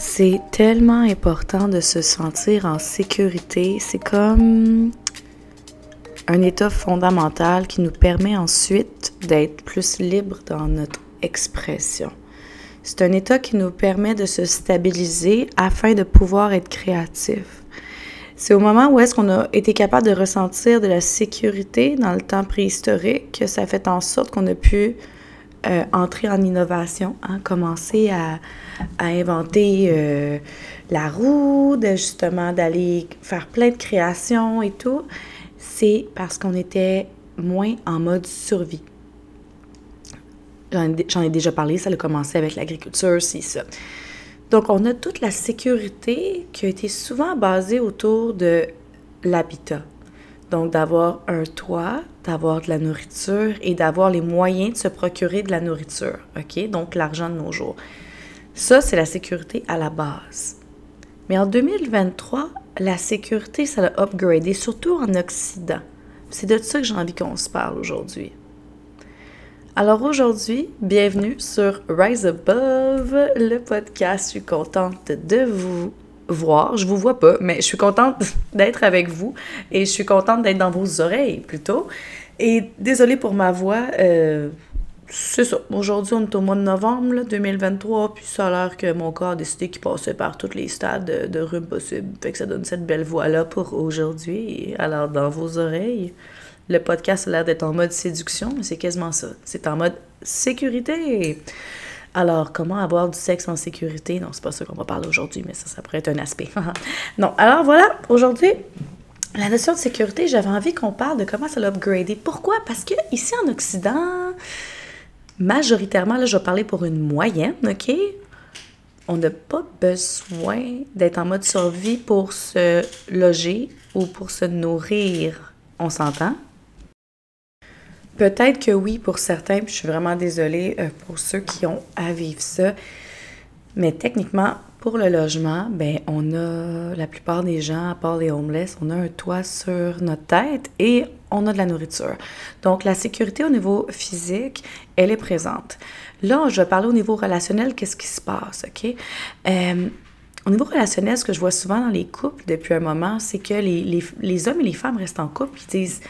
C'est tellement important de se sentir en sécurité. C'est comme un état fondamental qui nous permet ensuite d'être plus libre dans notre expression. C'est un état qui nous permet de se stabiliser afin de pouvoir être créatif. C'est au moment où est-ce qu'on a été capable de ressentir de la sécurité dans le temps préhistorique que ça fait en sorte qu'on a pu euh, entrer en innovation, hein, commencer à, inventer euh, la roue, justement d'aller faire plein de créations et tout, c'est parce qu'on était moins en mode survie. J'en ai, déjà parlé, ça a commencé avec l'agriculture, c'est ça. Donc, on a toute la sécurité qui a été souvent basée autour de l'habitat. Donc, d'avoir un toit, d'avoir de la nourriture et d'avoir les moyens de se procurer de la nourriture. OK? Donc, l'argent de nos jours. Ça, c'est la sécurité à la base. Mais en 2023, la sécurité, ça l'a upgradé, surtout en Occident. C'est de ça que j'ai envie qu'on se parle aujourd'hui. Alors aujourd'hui, bienvenue sur Rise Above, le podcast. Je suis contente de vous voir. Je vous vois pas, mais je suis contente d'être avec vous et je suis contente d'être dans vos oreilles plutôt. Et désolée pour ma voix. Euh, c'est ça. Aujourd'hui, on est au mois de novembre 2023, puis ça a l'air que mon corps a décidé qu'il passait par tous les stades de, rhume possibles. Fait que ça donne cette belle voix-là pour aujourd'hui. Alors, dans vos oreilles, le podcast a l'air d'être en mode séduction, mais c'est quasiment ça. C'est en mode sécurité. Alors, comment avoir du sexe en sécurité? Non, c'est pas ça qu'on va parler aujourd'hui, mais ça, ça pourrait être un aspect. non, alors voilà, aujourd'hui, la notion de sécurité, j'avais envie qu'on parle de comment ça l'a upgradé. Pourquoi? Parce que ici en Occident, majoritairement, là, je vais parler pour une moyenne, OK? On n'a pas besoin d'être en mode survie pour se loger ou pour se nourrir. On s'entend? Peut-être que oui pour certains, puis je suis vraiment désolée euh, pour ceux qui ont à vivre ça. Mais techniquement, pour le logement, ben on a la plupart des gens, à part les homeless, on a un toit sur notre tête et on a de la nourriture. Donc la sécurité au niveau physique, elle est présente. Là, je vais parler au niveau relationnel, qu'est-ce qui se passe, ok? Euh, au niveau relationnel, ce que je vois souvent dans les couples depuis un moment, c'est que les, les, les hommes et les femmes restent en couple, ils disent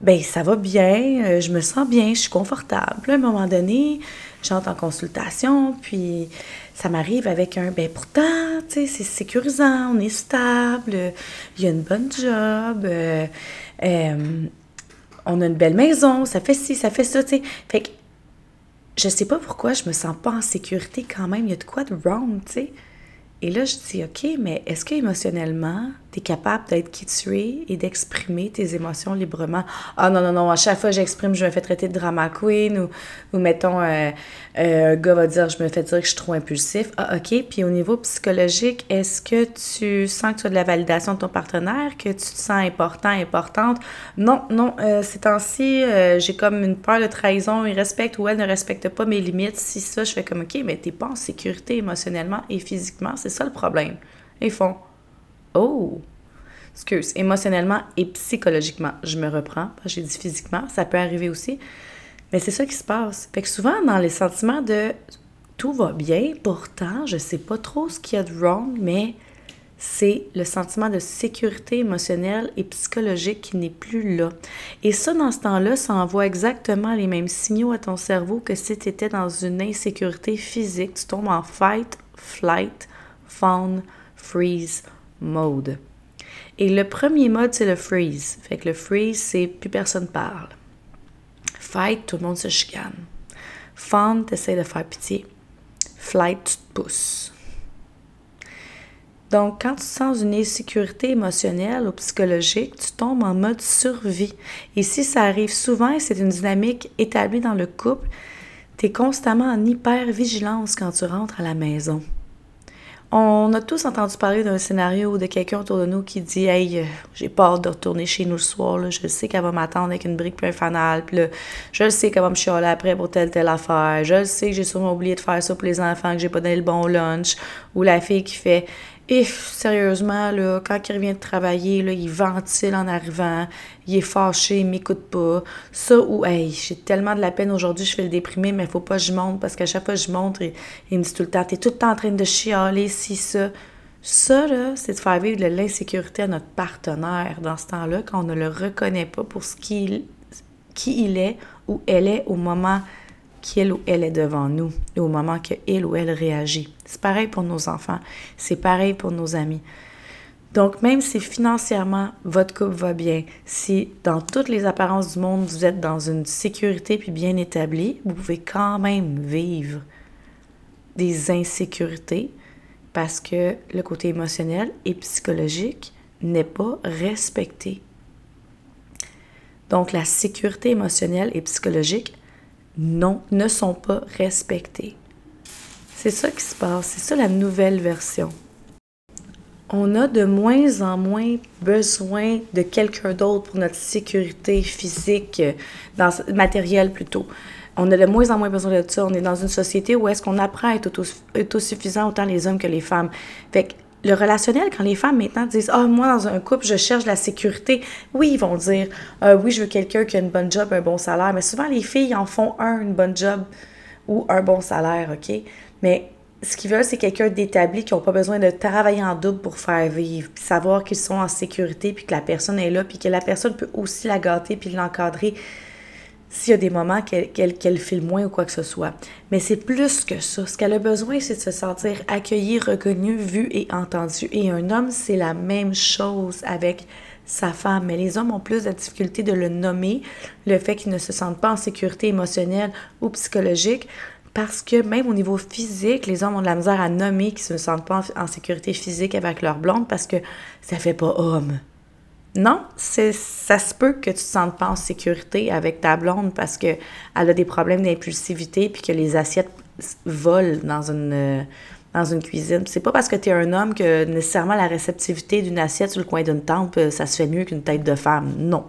ben ça va bien, euh, je me sens bien, je suis confortable. à un moment donné, j'entre en consultation, puis ça m'arrive avec un ben pourtant, tu sais, c'est sécurisant, on est stable, il y a une bonne job, euh, euh, on a une belle maison, ça fait ci, ça fait ça, tu sais. Fait que je sais pas pourquoi je me sens pas en sécurité quand même, il y a de quoi de wrong, tu sais. Et là, je dis, OK, mais est-ce que émotionnellement, tu es capable d'être qui tu es et d'exprimer tes émotions librement? Ah non, non, non, à chaque fois que j'exprime, je me fais traiter de drama queen ou, ou mettons, euh, euh, un gars va dire, je me fais dire que je suis trop impulsif. Ah, OK. Puis au niveau psychologique, est-ce que tu sens que tu as de la validation de ton partenaire, que tu te sens important, importante? Non, non, euh, ces temps-ci, j'ai comme une peur de trahison, il respecte ou elle ne respecte pas mes limites. Si ça, je fais comme, OK, mais t'es pas en sécurité émotionnellement et physiquement, c'est ça le problème. Ils font Oh! Excuse, émotionnellement et psychologiquement. Je me reprends, j'ai dit physiquement, ça peut arriver aussi. Mais c'est ça qui se passe. Fait que souvent, dans les sentiments de tout va bien, pourtant, je sais pas trop ce qu'il y a de wrong, mais c'est le sentiment de sécurité émotionnelle et psychologique qui n'est plus là. Et ça, dans ce temps-là, ça envoie exactement les mêmes signaux à ton cerveau que si tu étais dans une insécurité physique. Tu tombes en fight, flight, fawn, freeze mode. Et le premier mode, c'est le freeze. Fait que le freeze, c'est plus personne parle. Fight, tout le monde se chicane. Fawn, t'essaies de faire pitié. Flight, tu te pousses. Donc, quand tu sens une insécurité émotionnelle ou psychologique, tu tombes en mode survie. Et si ça arrive souvent, c'est une dynamique établie dans le couple, tu es constamment en hyper-vigilance quand tu rentres à la maison. On a tous entendu parler d'un scénario de quelqu'un autour de nous qui dit Hey, euh, j'ai peur de retourner chez nous le soir, je sais qu'elle va m'attendre avec une brique plein fanal, puis là, je sais qu'elle va me chialer après pour telle, telle affaire, je sais que j'ai sûrement oublié de faire ça pour les enfants, que j'ai pas donné le bon lunch, ou la fille qui fait Et sérieusement, là, quand il revient de travailler, là, il ventile en arrivant, il est fâché, il m'écoute pas. Ça ou, hey, j'ai tellement de la peine aujourd'hui, je fais le déprimer, mais il faut pas que je monte parce qu'à chaque fois que je monte, il, me dit tout le temps, t'es tout le temps en train de chialer, si, ça. Ça, c'est de faire vivre de l'insécurité à notre partenaire dans ce temps-là, quand on ne le reconnaît pas pour ce qui il est ou elle est au moment qu'il ou elle est devant nous et au moment qu'il ou elle réagit. C'est pareil pour nos enfants, c'est pareil pour nos amis. Donc, même si financièrement votre couple va bien, si dans toutes les apparences du monde vous êtes dans une sécurité puis bien établie, vous pouvez quand même vivre des insécurités parce que le côté émotionnel et psychologique n'est pas respecté. Donc, la sécurité émotionnelle et psychologique non, ne sont pas respectés. C'est ça qui se passe, c'est ça la nouvelle version. On a de moins en moins besoin de quelqu'un d'autre pour notre sécurité physique, dans, matérielle plutôt. On a de moins en moins besoin de ça. On est dans une société où est-ce qu'on apprend à être autosuffisant autant les hommes que les femmes. Fait que le relationnel, quand les femmes maintenant disent Ah, moi, dans un couple, je cherche la sécurité, oui, ils vont dire ah, Oui, je veux quelqu'un qui a une bonne job, un bon salaire. Mais souvent, les filles en font un, une bonne job ou un bon salaire, OK? Mais ce qu'ils veulent, c'est quelqu'un d'établi qui n'a pas besoin de travailler en double pour faire vivre, puis savoir qu'ils sont en sécurité, puis que la personne est là, puis que la personne peut aussi la gâter, puis l'encadrer s'il y a des moments qu'elle qu file moins ou quoi que ce soit. Mais c'est plus que ça. Ce qu'elle a besoin, c'est de se sentir accueillie, reconnue, vue et entendue. Et un homme, c'est la même chose avec sa femme. Mais les hommes ont plus de difficulté de le nommer, le fait qu'ils ne se sentent pas en sécurité émotionnelle ou psychologique. Parce que même au niveau physique, les hommes ont de la misère à nommer qu'ils ne se sentent pas en sécurité physique avec leur blonde parce que ça fait pas homme. Non, ça se peut que tu te sentes pas en sécurité avec ta blonde parce que elle a des problèmes d'impulsivité puis que les assiettes volent dans une euh, dans une cuisine. C'est pas parce que tu es un homme que nécessairement la réceptivité d'une assiette sur le coin d'une tente, euh, ça se fait mieux qu'une tête de femme. Non.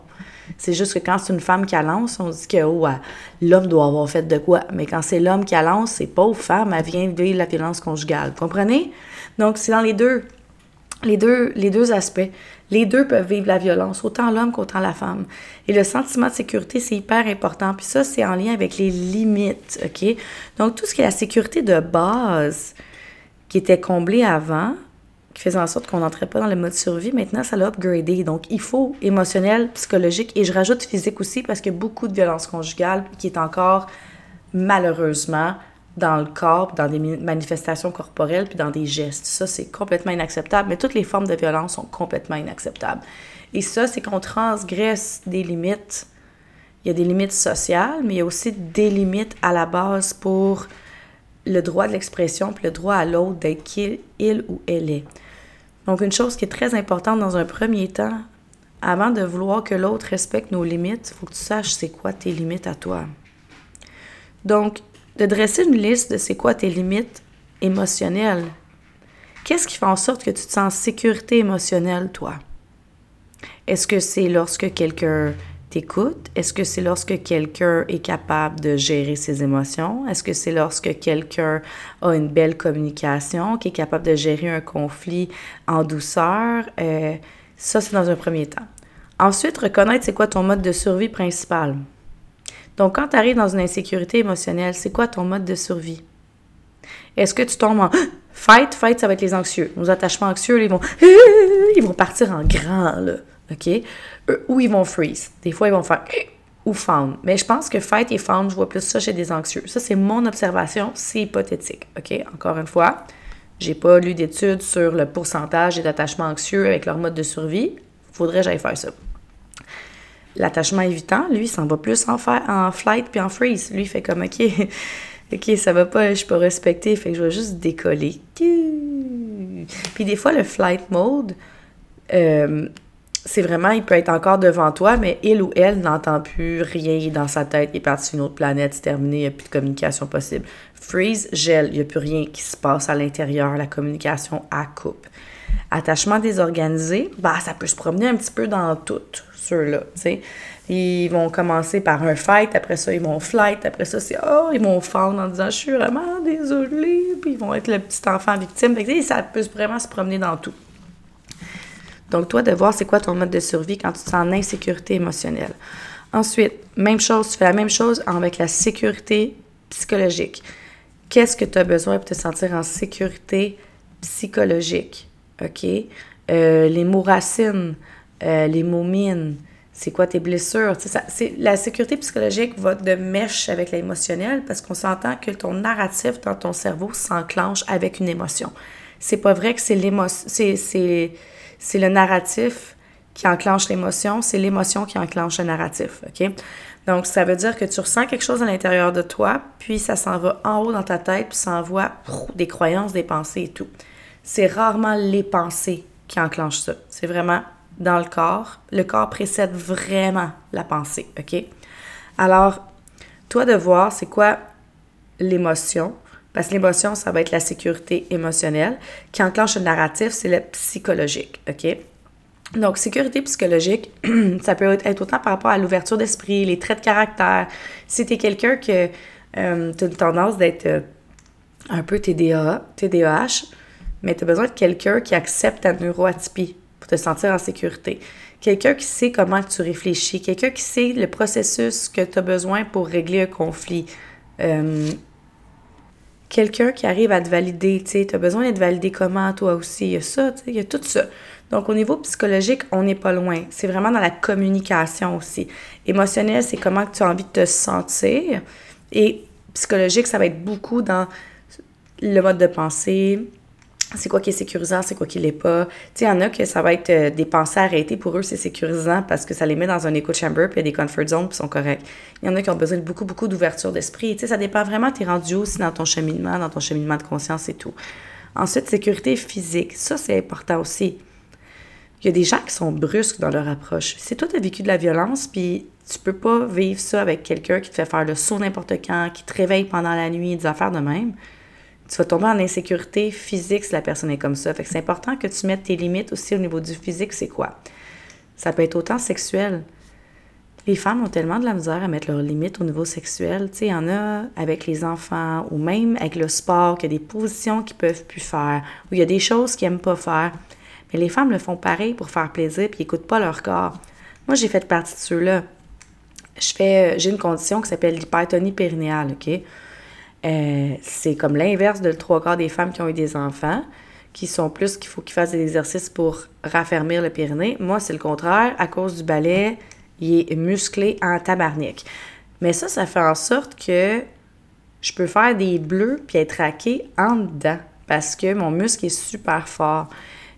C'est juste que quand c'est une femme qui lance, on dit que oh, l'homme doit avoir fait de quoi. Mais quand c'est l'homme qui lance, c'est pauvre femme, elle vient vivre la violence conjugale. Comprenez? Donc, c'est dans les deux, les deux, les deux aspects. Les deux peuvent vivre la violence, autant l'homme qu'autant la femme. Et le sentiment de sécurité, c'est hyper important. Puis ça, c'est en lien avec les limites, OK? Donc, tout ce qui est la sécurité de base qui était comblée avant, qui faisait en sorte qu'on n'entrait pas dans le mode survie, maintenant, ça l'a upgradé. Donc, il faut émotionnel, psychologique, et je rajoute physique aussi parce qu'il y a beaucoup de violence conjugale qui est encore, malheureusement, dans le corps, dans des manifestations corporelles, puis dans des gestes. Ça, c'est complètement inacceptable, mais toutes les formes de violence sont complètement inacceptables. Et ça, c'est qu'on transgresse des limites. Il y a des limites sociales, mais il y a aussi des limites à la base pour le droit de l'expression, puis le droit à l'autre d'être qui il ou elle est. Donc, une chose qui est très importante dans un premier temps, avant de vouloir que l'autre respecte nos limites, il faut que tu saches c'est quoi tes limites à toi. Donc, de dresser une liste de c'est quoi tes limites émotionnelles. Qu'est-ce qui fait en sorte que tu te sens en sécurité émotionnelle, toi? Est-ce que c'est lorsque quelqu'un t'écoute? Est-ce que c'est lorsque quelqu'un est capable de gérer ses émotions? Est-ce que c'est lorsque quelqu'un a une belle communication, qui est capable de gérer un conflit en douceur? Euh, ça, c'est dans un premier temps. Ensuite, reconnaître c'est quoi ton mode de survie principal. Donc, quand tu arrives dans une insécurité émotionnelle, c'est quoi ton mode de survie? Est-ce que tu tombes en fight? Fight, ça va être les anxieux. Nos attachements anxieux, ils vont, ils vont partir en grand, là. OK? Ou ils vont freeze. Des fois, ils vont faire ou fawn. Mais je pense que fight et fawn, je vois plus ça chez des anxieux. Ça, c'est mon observation, c'est hypothétique. OK? Encore une fois, j'ai pas lu d'études sur le pourcentage d'attachements anxieux avec leur mode de survie. Faudrait que j'aille faire ça. L'attachement évitant, lui, s'en va plus en, en flight puis en freeze. Lui, il fait comme, OK, OK, ça va pas, je suis pas respecté, fait que je vais juste décoller. Puis des fois, le flight mode, euh, c'est vraiment, il peut être encore devant toi, mais il ou elle n'entend plus rien dans sa tête, il est parti sur une autre planète, c'est terminé, il n'y a plus de communication possible. Freeze, gel, il n'y a plus rien qui se passe à l'intérieur, la communication à coupe. Attachement désorganisé, bah, ça peut se promener un petit peu dans tout. Ceux-là, tu. Ils vont commencer par un fight, après ça, ils vont flight, après ça, c'est oh, ils vont fondre en disant je suis vraiment désolée, puis ils vont être le petit enfant victime. Fait ça peut vraiment se promener dans tout. Donc, toi, de voir c'est quoi ton mode de survie quand tu te sens en insécurité émotionnelle. Ensuite, même chose, tu fais la même chose avec la sécurité psychologique. Qu'est-ce que tu as besoin pour te sentir en sécurité psychologique? OK? Euh, les mots racines, euh, les mots mines, c'est quoi tes blessures? Ça, la sécurité psychologique va de mèche avec l'émotionnel parce qu'on s'entend que ton narratif dans ton cerveau s'enclenche avec une émotion. C'est pas vrai que c'est l'émotion, c'est le narratif qui enclenche l'émotion, c'est l'émotion qui enclenche le narratif, OK? Donc, ça veut dire que tu ressens quelque chose à l'intérieur de toi, puis ça s'en va en haut dans ta tête, puis ça envoie des croyances, des pensées et tout. C'est rarement les pensées qui enclenchent ça. C'est vraiment dans le corps. Le corps précède vraiment la pensée, OK? Alors, toi de voir c'est quoi l'émotion, parce que l'émotion, ça va être la sécurité émotionnelle. Qui enclenche le narratif, c'est le psychologique, OK? Donc, sécurité psychologique, ça peut être autant par rapport à l'ouverture d'esprit, les traits de caractère. Si tu es quelqu'un que euh, tu as une tendance d'être euh, un peu TDA, TDAH, mais tu as besoin de quelqu'un qui accepte ta neuroatypie te sentir en sécurité. Quelqu'un qui sait comment tu réfléchis, quelqu'un qui sait le processus que tu as besoin pour régler un conflit. Euh, quelqu'un qui arrive à te valider, tu sais, tu as besoin d'être validé comment toi aussi, il y a ça, il y a tout ça. Donc, au niveau psychologique, on n'est pas loin. C'est vraiment dans la communication aussi. Émotionnel, c'est comment tu as envie de te sentir. Et psychologique, ça va être beaucoup dans le mode de pensée, c'est quoi qui est sécurisant, c'est quoi qui l'est pas. Tu sais, il y en a que ça va être euh, des pensées arrêtées. Pour eux, c'est sécurisant parce que ça les met dans un echo chamber, puis il y a des comfort zones, puis sont corrects. Il y en a qui ont besoin de beaucoup, beaucoup d'ouverture d'esprit. Tu sais, ça dépend vraiment, tu es rendu aussi dans ton cheminement, dans ton cheminement de conscience et tout. Ensuite, sécurité physique. Ça, c'est important aussi. Il y a des gens qui sont brusques dans leur approche. Si toi, tu as vécu de la violence, puis tu peux pas vivre ça avec quelqu'un qui te fait faire le saut n'importe quand, qui te réveille pendant la nuit, des affaires de même, tu vas tomber en insécurité physique si la personne est comme ça. Fait c'est important que tu mettes tes limites aussi au niveau du physique, c'est quoi? Ça peut être autant sexuel. Les femmes ont tellement de la misère à mettre leurs limites au niveau sexuel. Tu sais, il y en a avec les enfants ou même avec le sport, qu'il y a des positions qu'ils peuvent plus faire, ou il y a des choses qu'ils n'aiment pas faire. Mais les femmes le font pareil pour faire plaisir puis n'écoutent pas leur corps. Moi, j'ai fait partie de ceux-là. Euh, j'ai une condition qui s'appelle l'hypertonie périnéale, OK? Euh, c'est comme l'inverse de trois quarts des femmes qui ont eu des enfants, qui sont plus qu'il faut qu'ils fassent des exercices pour raffermir le périnée. Moi, c'est le contraire. À cause du balai, il est musclé en tabarnak. Mais ça, ça fait en sorte que je peux faire des bleus puis être raqué en dedans parce que mon muscle est super fort.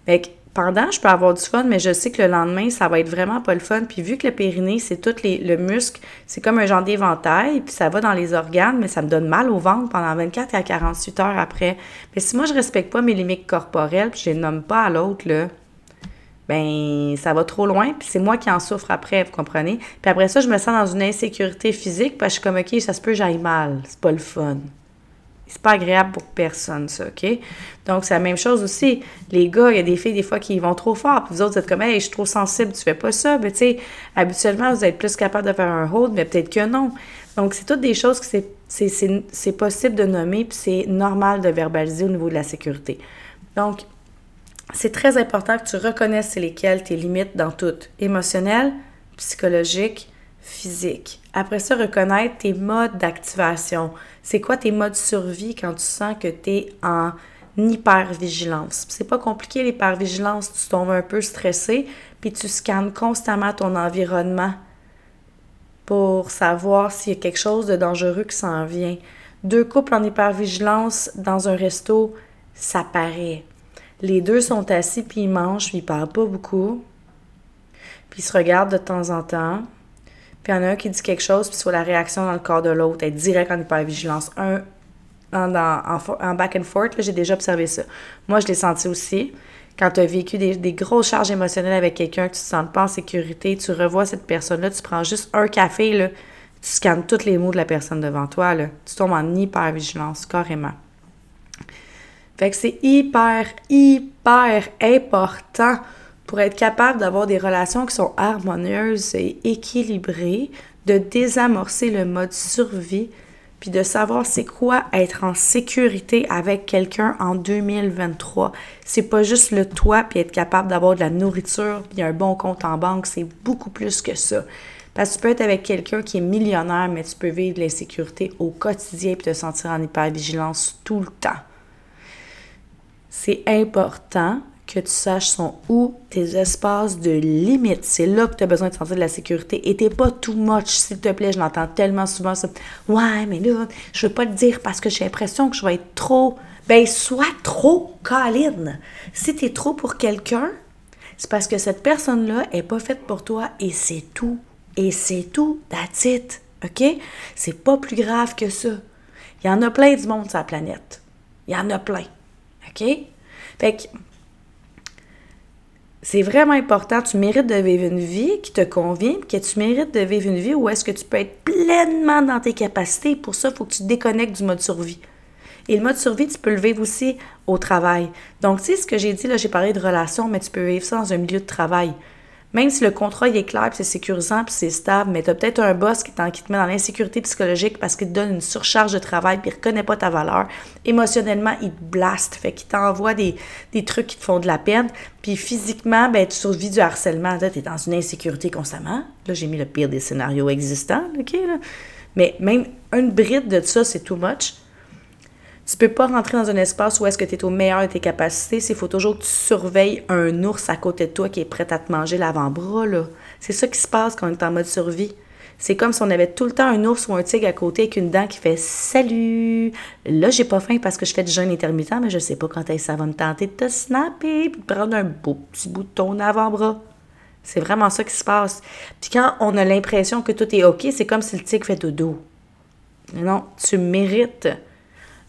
Fait pendant, je peux avoir du fun, mais je sais que le lendemain, ça va être vraiment pas le fun. Puis vu que le périnée, c'est tout le muscle, c'est comme un genre d'éventail, puis ça va dans les organes, mais ça me donne mal au ventre pendant 24 à 48 heures après. Mais si moi, je respecte pas mes limites corporelles, puis je les nomme pas à l'autre, là, ben ça va trop loin, puis c'est moi qui en souffre après, vous comprenez? Puis après ça, je me sens dans une insécurité physique, parce je suis comme, OK, ça se peut, j'aille mal. C'est pas le fun. C'est pas agréable pour personne, ça, OK? Donc, c'est la même chose aussi. Les gars, il y a des filles, des fois, qui vont trop fort. Puis vous autres, vous êtes comme, hey, je suis trop sensible, tu fais pas ça. Mais tu sais, habituellement, vous êtes plus capable de faire un hold, mais peut-être que non. Donc, c'est toutes des choses que c'est possible de nommer, puis c'est normal de verbaliser au niveau de la sécurité. Donc, c'est très important que tu reconnaisses lesquelles tes limites dans toutes. Émotionnel, psychologique, physique. Après ça, reconnaître tes modes d'activation. C'est quoi tes modes de survie quand tu sens que tu es en hypervigilance? C'est pas compliqué l'hypervigilance, tu tombes un peu stressé, puis tu scannes constamment ton environnement pour savoir s'il y a quelque chose de dangereux qui s'en vient. Deux couples en hypervigilance dans un resto, ça paraît. Les deux sont assis puis ils mangent, puis ils parlent pas beaucoup. Puis ils se regardent de temps en temps. Puis il y en a un qui dit quelque chose, puis soit la réaction dans le corps de l'autre, être direct en hypervigilance. Un, en, en, back and forth, j'ai déjà observé ça. Moi, je l'ai senti aussi. Quand tu as vécu des, grosses charges émotionnelles avec quelqu'un, que tu te sens pas en sécurité, tu revois cette personne-là, tu prends juste un café, là, tu scannes tous les mots de la personne devant toi, là, tu tombes en hypervigilance, carrément. Fait que c'est hyper, hyper important pour être capable d'avoir des relations qui sont harmonieuses et équilibrées, de désamorcer le mode survie, puis de savoir c'est quoi être en sécurité avec quelqu'un en 2023. C'est pas juste le toit puis être capable d'avoir de la nourriture puis un bon compte en banque, c'est beaucoup plus que ça. Parce que tu peux être avec quelqu'un qui est millionnaire, mais tu peux vivre l'insécurité au quotidien puis te sentir en hypervigilance tout le temps. C'est important que tu saches sont où tes espaces de limite. C'est là que tu as besoin de sentir de la sécurité. Et t'es pas too much, s'il te plaît. Je l'entends tellement souvent ça. Ouais, mais là, je veux pas le dire parce que j'ai l'impression que je vais être trop. Ben, sois trop Colin. Si tu es trop pour quelqu'un, c'est parce que cette personne-là est pas faite pour toi et c'est tout. Et c'est tout. That's it. OK? C'est pas plus grave que ça. Il y en a plein du monde sur la planète. Il y en a plein. OK? Fait que c'est vraiment important. Tu mérites de vivre une vie qui te convient, que tu mérites de vivre une vie où est-ce que tu peux être pleinement dans tes capacités. Pour ça, il faut que tu te déconnectes du mode survie. Et le mode survie, tu peux le vivre aussi au travail. Donc, tu sais, ce que j'ai dit, là, j'ai parlé de relations, mais tu peux vivre ça dans un milieu de travail. Même si le contrat est clair, c'est sécurisant, puis c'est stable, mais tu as peut-être un boss qui, te met dans l'insécurité psychologique parce qu'il te donne une surcharge de travail, puis il reconnaît pas ta valeur. Émotionnellement, il te blaste, fait qu'il t'envoie des, des, trucs qui te font de la peine. Puis physiquement, ben, tu survis du harcèlement. Tu es dans une insécurité constamment. Là, j'ai mis le pire des scénarios existants, OK? Là. Mais même une bride de ça, c'est too much. Tu peux pas rentrer dans un espace où est-ce que tu es au meilleur de tes capacités. Il faut toujours que tu surveilles un ours à côté de toi qui est prêt à te manger l'avant-bras. C'est ça qui se passe quand on est en mode survie. C'est comme si on avait tout le temps un ours ou un tigre à côté avec une dent qui fait Salut! Là, j'ai pas faim parce que je fais du jeûne intermittent, mais je sais pas quand ça va me tenter de te snapper et de prendre un beau petit bout de ton avant-bras. C'est vraiment ça qui se passe. Puis quand on a l'impression que tout est OK, c'est comme si le tigre fait dodo. Non, tu mérites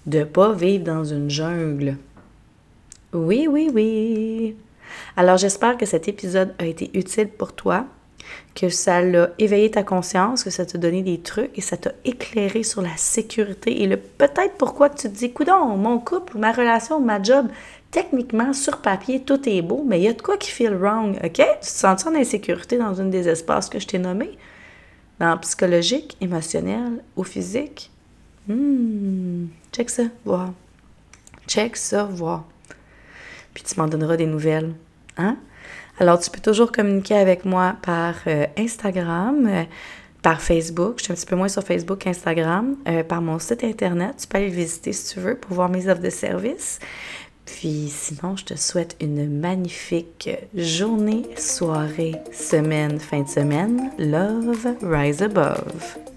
de ne pas vivre dans une jungle. Oui, oui, oui. Alors j'espère que cet épisode a été utile pour toi, que ça l'a éveillé ta conscience, que ça t'a donné des trucs et ça t'a éclairé sur la sécurité et le peut-être pourquoi tu te dis, coudon, mon couple, ma relation, ma job, techniquement, sur papier, tout est beau, mais il y a de quoi qui feel wrong, OK? Tu te sens en insécurité dans une des espaces que je t'ai nommés? Dans psychologique, émotionnel ou physique? Hmm, check ça, voir. Check ça, voir. Puis tu m'en donneras des nouvelles. Hein? Alors, tu peux toujours communiquer avec moi par euh, Instagram, euh, par Facebook. Je suis un petit peu moins sur Facebook qu'Instagram. Euh, par mon site Internet. Tu peux aller le visiter si tu veux pour voir mes offres de services. Puis sinon, je te souhaite une magnifique journée, soirée, semaine, fin de semaine. Love, rise above.